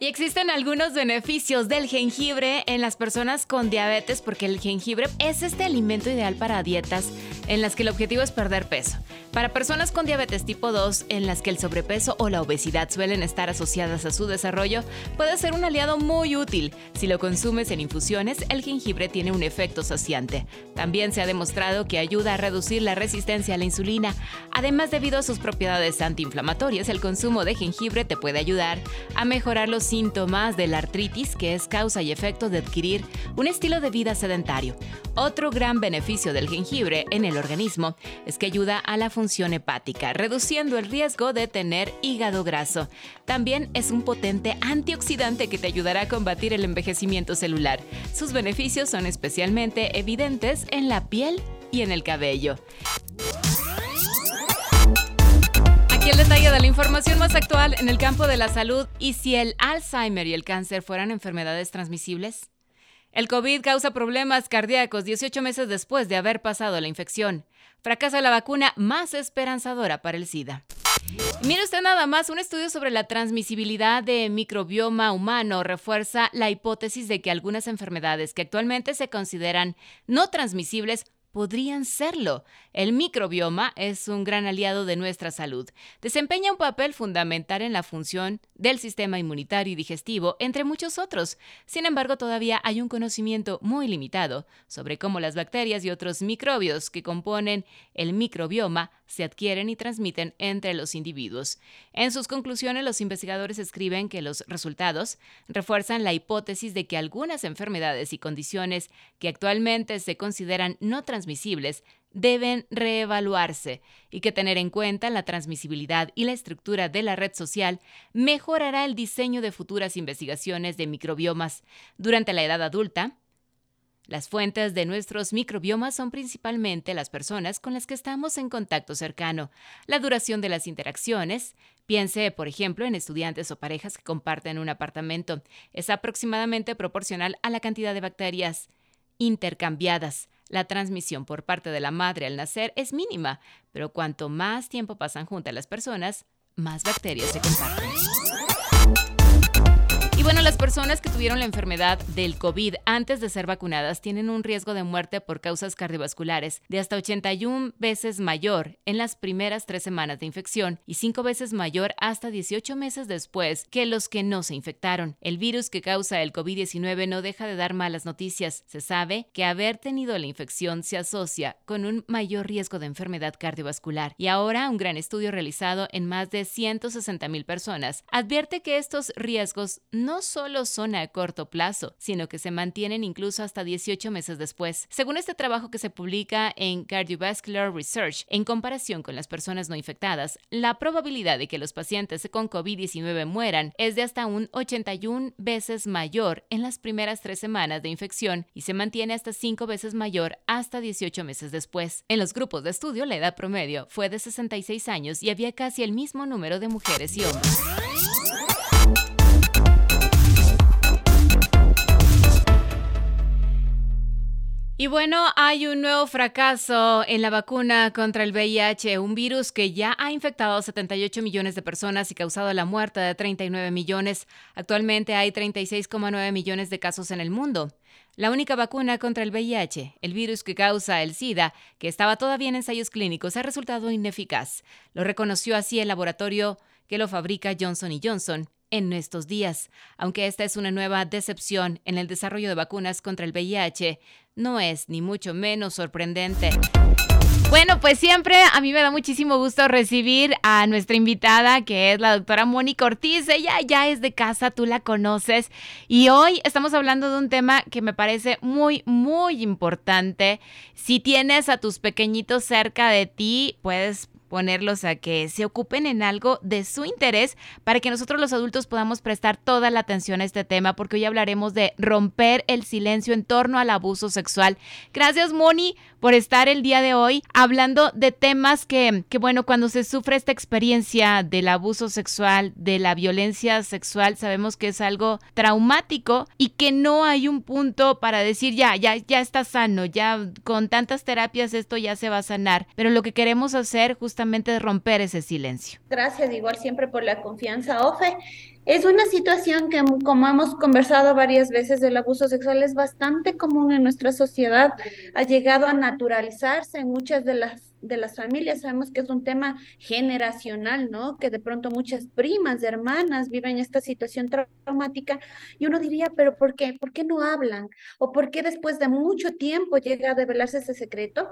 Y existen algunos beneficios del jengibre en las personas con diabetes porque el jengibre es este alimento ideal para dietas en las que el objetivo es perder peso. Para personas con diabetes tipo 2 en las que el sobrepeso o la obesidad suelen estar asociadas a su desarrollo, puede ser un aliado muy útil. Si lo consumes en infusiones, el jengibre tiene un efecto saciante. También se ha demostrado que ayuda a reducir la resistencia a la insulina. Además, debido a sus propiedades antiinflamatorias, el consumo de jengibre te puede ayudar a mejorar los síntomas de la artritis, que es causa y efecto de adquirir un estilo de vida sedentario. Otro gran beneficio del jengibre en el organismo es que ayuda a la función hepática, reduciendo el riesgo de tener hígado graso. También es un potente antioxidante que te ayudará a combatir el envejecimiento celular. Sus beneficios son especialmente evidentes en la piel y en el cabello. Aquí el detalle de la información más actual en el campo de la salud y si el Alzheimer y el cáncer fueran enfermedades transmisibles. El COVID causa problemas cardíacos 18 meses después de haber pasado la infección. Fracasa la vacuna más esperanzadora para el SIDA. Mire usted nada más, un estudio sobre la transmisibilidad de microbioma humano refuerza la hipótesis de que algunas enfermedades que actualmente se consideran no transmisibles podrían serlo. El microbioma es un gran aliado de nuestra salud. Desempeña un papel fundamental en la función del sistema inmunitario y digestivo, entre muchos otros. Sin embargo, todavía hay un conocimiento muy limitado sobre cómo las bacterias y otros microbios que componen el microbioma se adquieren y transmiten entre los individuos. En sus conclusiones, los investigadores escriben que los resultados refuerzan la hipótesis de que algunas enfermedades y condiciones que actualmente se consideran no transmisibles deben reevaluarse y que tener en cuenta la transmisibilidad y la estructura de la red social mejorará el diseño de futuras investigaciones de microbiomas. Durante la edad adulta, las fuentes de nuestros microbiomas son principalmente las personas con las que estamos en contacto cercano. La duración de las interacciones, piense por ejemplo en estudiantes o parejas que comparten un apartamento, es aproximadamente proporcional a la cantidad de bacterias intercambiadas. La transmisión por parte de la madre al nacer es mínima, pero cuanto más tiempo pasan juntas las personas, más bacterias se comparten bueno, las personas que tuvieron la enfermedad del COVID antes de ser vacunadas tienen un riesgo de muerte por causas cardiovasculares de hasta 81 veces mayor en las primeras tres semanas de infección y cinco veces mayor hasta 18 meses después que los que no se infectaron. El virus que causa el COVID-19 no deja de dar malas noticias. Se sabe que haber tenido la infección se asocia con un mayor riesgo de enfermedad cardiovascular. Y ahora un gran estudio realizado en más de 160 mil personas advierte que estos riesgos no no solo son a corto plazo, sino que se mantienen incluso hasta 18 meses después. Según este trabajo que se publica en Cardiovascular Research, en comparación con las personas no infectadas, la probabilidad de que los pacientes con COVID-19 mueran es de hasta un 81 veces mayor en las primeras tres semanas de infección y se mantiene hasta 5 veces mayor hasta 18 meses después. En los grupos de estudio, la edad promedio fue de 66 años y había casi el mismo número de mujeres y hombres. Y bueno, hay un nuevo fracaso en la vacuna contra el VIH, un virus que ya ha infectado a 78 millones de personas y causado la muerte de 39 millones. Actualmente hay 36,9 millones de casos en el mundo. La única vacuna contra el VIH, el virus que causa el SIDA, que estaba todavía en ensayos clínicos, ha resultado ineficaz. Lo reconoció así el laboratorio que lo fabrica Johnson Johnson en estos días. Aunque esta es una nueva decepción en el desarrollo de vacunas contra el VIH, no es ni mucho menos sorprendente. Bueno, pues siempre a mí me da muchísimo gusto recibir a nuestra invitada, que es la doctora Mónica Ortiz. Ella ya es de casa, tú la conoces. Y hoy estamos hablando de un tema que me parece muy, muy importante. Si tienes a tus pequeñitos cerca de ti, puedes ponerlos a que se ocupen en algo de su interés para que nosotros los adultos podamos prestar toda la atención a este tema, porque hoy hablaremos de romper el silencio en torno al abuso sexual. Gracias, Moni, por estar el día de hoy hablando de temas que, que, bueno, cuando se sufre esta experiencia del abuso sexual, de la violencia sexual, sabemos que es algo traumático y que no hay un punto para decir ya, ya, ya está sano, ya con tantas terapias esto ya se va a sanar. Pero lo que queremos hacer justamente romper ese silencio. Gracias, igual siempre por la confianza, Ofe. Es una situación que, como hemos conversado varias veces, el abuso sexual es bastante común en nuestra sociedad. Ha llegado a naturalizarse en muchas de las de las familias. Sabemos que es un tema generacional, ¿no? Que de pronto muchas primas, hermanas viven esta situación traumática y uno diría, pero ¿por qué? ¿Por qué no hablan? ¿O por qué después de mucho tiempo llega a develarse ese secreto?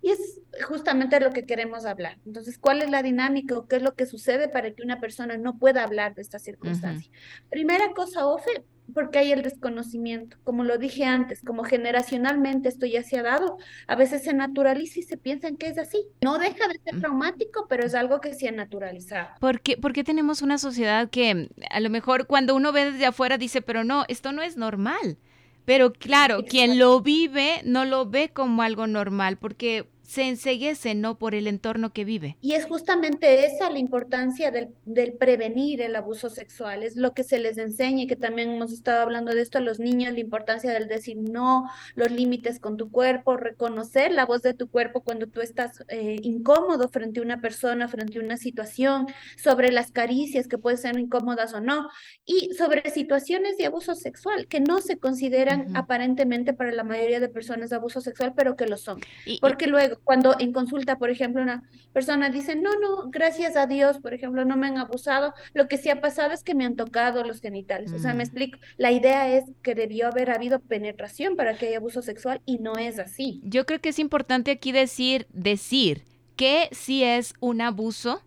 Y es justamente lo que queremos hablar. Entonces, ¿cuál es la dinámica o qué es lo que sucede para que una persona no pueda hablar de esta circunstancia? Primera cosa, Ofe, porque hay el desconocimiento. Como lo dije antes, como generacionalmente esto ya se ha dado, a veces se naturaliza y se piensa que es así. No deja de ser traumático, pero es algo que se ha naturalizado. ¿Por qué, porque tenemos una sociedad que a lo mejor cuando uno ve desde afuera dice, pero no, esto no es normal? Pero claro, quien lo vive no lo ve como algo normal, porque se enseguece, ¿no? Por el entorno que vive. Y es justamente esa la importancia del, del, prevenir el abuso sexual, es lo que se les enseña y que también hemos estado hablando de esto a los niños, la importancia del decir no, los límites con tu cuerpo, reconocer la voz de tu cuerpo cuando tú estás eh, incómodo frente a una persona, frente a una situación, sobre las caricias que pueden ser incómodas o no, y sobre situaciones de abuso sexual que no se consideran aparentemente para la mayoría de personas de abuso sexual, pero que lo son. Porque luego cuando en consulta, por ejemplo, una persona dice, no, no, gracias a Dios, por ejemplo, no me han abusado, lo que sí ha pasado es que me han tocado los genitales. O sea, me mm. explico, la idea es que debió haber habido penetración para que haya abuso sexual y no es así. Yo creo que es importante aquí decir, decir que si es un abuso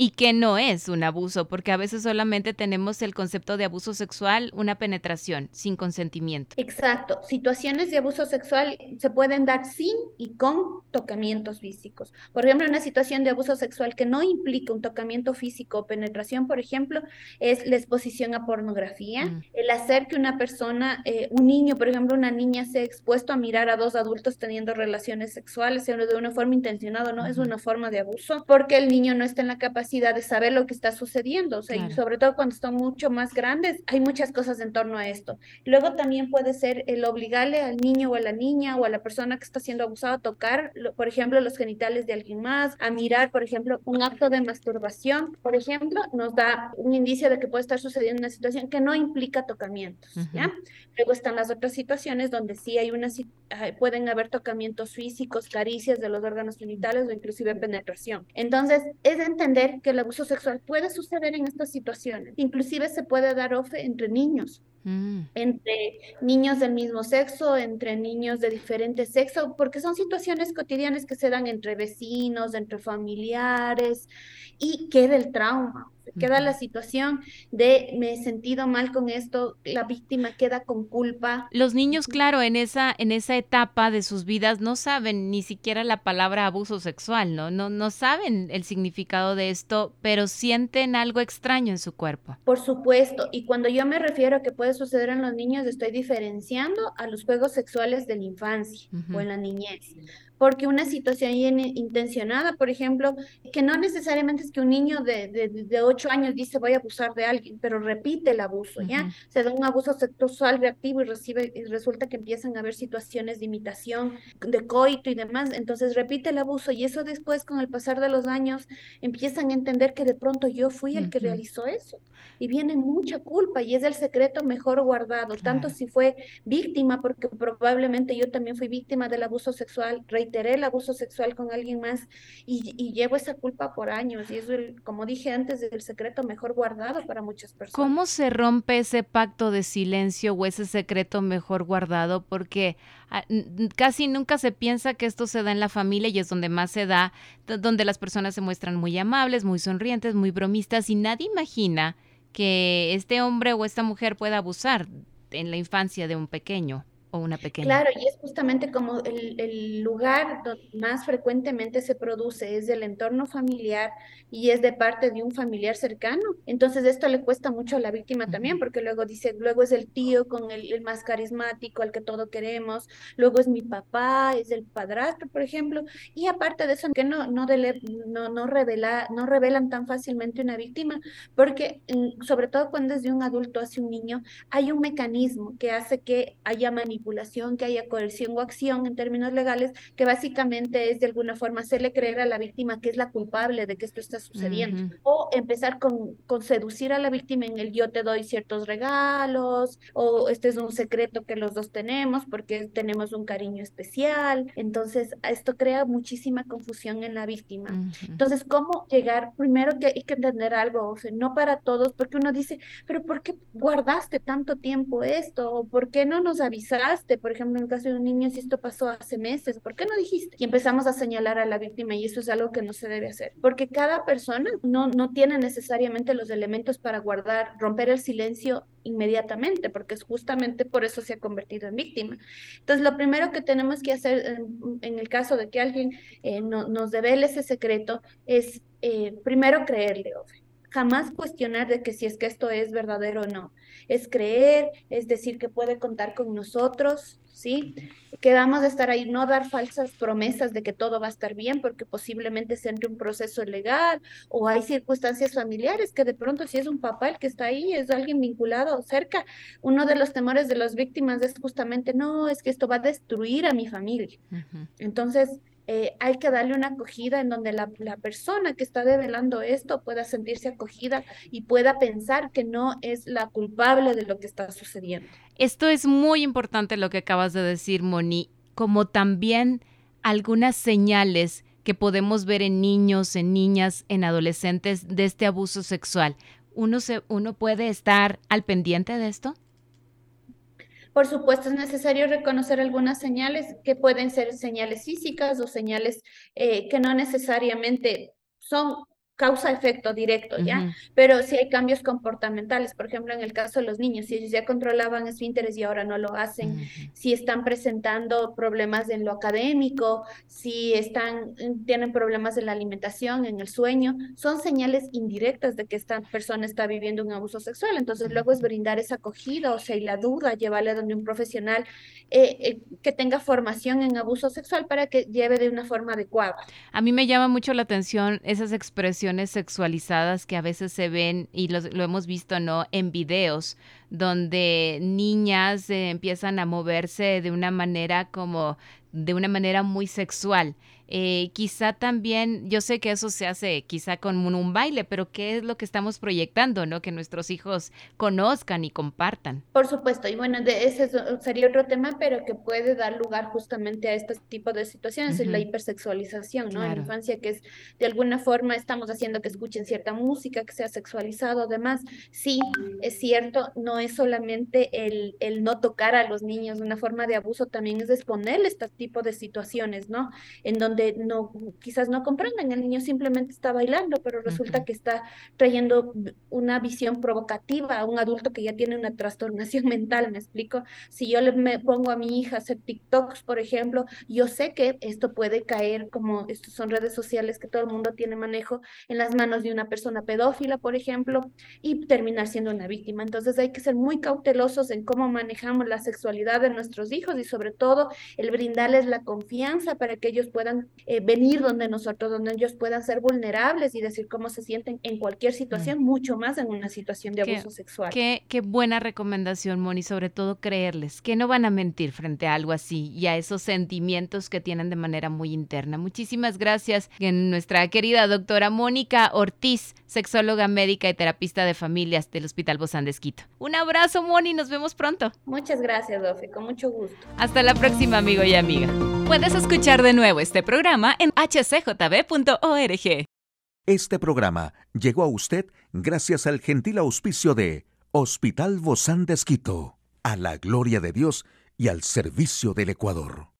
y que no es un abuso, porque a veces solamente tenemos el concepto de abuso sexual, una penetración sin consentimiento. Exacto. Situaciones de abuso sexual se pueden dar sin y con tocamientos físicos. Por ejemplo, una situación de abuso sexual que no implica un tocamiento físico o penetración, por ejemplo, es la exposición a pornografía, mm. el hacer que una persona, eh, un niño, por ejemplo, una niña sea expuesto a mirar a dos adultos teniendo relaciones sexuales, sea de una forma intencionada, ¿no? Es una forma de abuso, porque el niño no está en la capacidad de saber lo que está sucediendo, o sea, y sobre todo cuando están mucho más grandes, hay muchas cosas en torno a esto. Luego también puede ser el obligarle al niño o a la niña o a la persona que está siendo abusada a tocar, por ejemplo, los genitales de alguien más, a mirar, por ejemplo, un acto de masturbación, por ejemplo, nos da un indicio de que puede estar sucediendo una situación que no implica tocamientos, ¿ya? Luego están las otras situaciones donde sí hay una, pueden haber tocamientos físicos, caricias de los órganos genitales o inclusive penetración. Entonces, es entender que el abuso sexual puede suceder en estas situaciones. Inclusive se puede dar ofe entre niños, mm. entre niños del mismo sexo, entre niños de diferente sexo, porque son situaciones cotidianas que se dan entre vecinos, entre familiares y queda el trauma queda la situación de me he sentido mal con esto, la víctima queda con culpa. Los niños, claro, en esa, en esa etapa de sus vidas no saben ni siquiera la palabra abuso sexual, ¿no? No, no saben el significado de esto, pero sienten algo extraño en su cuerpo. Por supuesto, y cuando yo me refiero a que puede suceder en los niños, estoy diferenciando a los juegos sexuales de la infancia o en la niñez porque una situación intencionada, por ejemplo, que no necesariamente es que un niño de, de, 8 años dice voy a abusar de alguien, pero repite el abuso, ¿ya? Se da un abuso sexual reactivo y, recibe, y resulta que empiezan a haber situaciones de imitación, de coito y demás, entonces repite el abuso y eso después con el pasar de los años empiezan a entender que de pronto yo fui el que realizó eso. Y viene mucha culpa y es el secreto mejor guardado, tanto si fue víctima, porque probablemente yo también fui víctima del abuso sexual, el abuso sexual con alguien más y, llevo esa culpa por años y eso, como dije antes, es el secreto mejor guardado para muchas personas. ¿Cómo se rompe ese pacto de silencio o ese secreto mejor guardado? Porque ah, casi nunca se piensa que esto se da en la familia y es donde más se da, donde las personas se muestran muy amables, muy sonrientes, muy bromistas y nadie imagina que este hombre o esta mujer pueda abusar en la infancia de un pequeño. O una pequeña. Claro, y es justamente como el, lugar donde más frecuentemente se produce es del entorno familiar y es de parte de un familiar cercano. Entonces esto le cuesta mucho a la víctima también, porque luego dice, luego es el tío con el, más carismático, al que todo queremos, luego es mi papá, es el padrastro, por ejemplo, y aparte de eso, que no, no, no, no, revela, no revelan tan fácilmente una víctima, porque mm, sobre todo cuando es de un adulto hacia un niño, hay un mecanismo que hace que haya manipulación, que haya coerción o acción en términos legales, que básicamente es de alguna forma hacerle creer a la víctima que es la culpable de que esto está sucediendo. O empezar con, con seducir a la víctima en el yo te doy ciertos regalos, o este es un secreto que los dos tenemos porque tenemos un cariño especial. Entonces, esto crea muchísima confusión en la víctima. Entonces, ¿cómo llegar? Primero que hay que entender algo, o sea, no para todos, porque uno dice, pero ¿por qué guardaste tanto tiempo esto? ¿O por qué no nos avisaste? Por ejemplo, en el caso de un niño, si esto pasó hace meses, ¿por qué no dijiste? Y empezamos a señalar a la víctima y eso es algo que no se debe hacer, porque cada persona no, no tiene necesariamente los elementos para guardar, romper el silencio inmediatamente, porque es justamente por eso se ha convertido en víctima. Entonces, lo primero que tenemos que hacer en, el caso de que alguien eh, no, nos devele ese secreto es eh, primero creerle, jamás cuestionar de que si es que esto es verdadero o no. Es creer, es decir que puede contar con nosotros, ¿sí? Quedamos de estar ahí, no dar falsas promesas de que todo va a estar bien, porque posiblemente se entre un proceso legal o hay circunstancias familiares que de pronto si es un papá el que está ahí, es alguien vinculado cerca. Uno de los temores de las víctimas es justamente, no, es que esto va a destruir a mi familia. Entonces, eh, hay que darle una acogida en donde la, persona que está develando esto pueda sentirse acogida y pueda pensar que no es la culpable de lo que está sucediendo. Esto es muy importante lo que acabas de decir, Moni, como también algunas señales que podemos ver en niños, en niñas, en adolescentes de este abuso sexual. ¿Uno, se, uno puede estar al pendiente de esto? Por supuesto, es necesario reconocer algunas señales que pueden ser señales físicas o señales eh, que no necesariamente son causa-efecto directo, ¿ya? Pero si hay cambios comportamentales, por ejemplo, en el caso de los niños, si ellos ya controlaban esfínteres y ahora no lo hacen, si están presentando problemas en lo académico, si están, tienen problemas en la alimentación, en el sueño, son señales indirectas de que esta persona está viviendo un abuso sexual. Entonces, luego es brindar esa acogida, o sea, y la duda, llevarle a donde un profesional eh, eh, que tenga formación en abuso sexual para que lleve de una forma adecuada. A mí me llama mucho la atención esas expresiones sexualizadas que a veces se ven y lo, hemos visto, ¿no? En videos donde niñas eh, empiezan a moverse de una manera como de una manera muy sexual. Eh, quizá también, yo sé que eso se hace quizá con un, baile, pero ¿qué es lo que estamos proyectando, no? Que nuestros hijos conozcan y compartan. Por supuesto, y bueno, de ese sería otro tema, pero que puede dar lugar justamente a este tipo de situaciones, es la hipersexualización, ¿no? En la infancia, que es de alguna forma estamos haciendo que escuchen cierta música, que sea sexualizado, además, sí, es cierto, no es solamente el, el no tocar a los niños, una forma de abuso también es exponerle este tipo de situaciones, ¿no? En donde no, quizás no comprendan, el niño simplemente está bailando, pero resulta que está trayendo una visión provocativa a un adulto que ya tiene una trastornación mental, ¿me explico? Si yo le me pongo a mi hija a hacer TikToks, por ejemplo, yo sé que esto puede caer, como estos son redes sociales que todo el mundo tiene manejo, en las manos de una persona pedófila, por ejemplo, y terminar siendo una víctima. Entonces hay que ser muy cautelosos en cómo manejamos la sexualidad de nuestros hijos y sobre todo el brindarles la confianza para que ellos puedan eh, venir donde nosotros, donde ellos puedan ser vulnerables y decir cómo se sienten en cualquier situación, mm. mucho más en una situación de abuso sexual. Qué, qué buena recomendación, Moni, sobre todo creerles que no van a mentir frente a algo así y a esos sentimientos que tienen de manera muy interna. Muchísimas gracias, nuestra querida doctora Mónica Ortiz, sexóloga médica y terapista de familias del Hospital Bozán de Esquito. Un abrazo, Moni, nos vemos pronto. Muchas gracias, Dofe, con mucho gusto. Hasta la próxima, amigo y amiga. Puedes escuchar de nuevo este programa en hcjb.org. Este programa llegó a usted gracias al gentil auspicio de Hospital Bozán de Esquito, a la gloria de Dios y al servicio del Ecuador.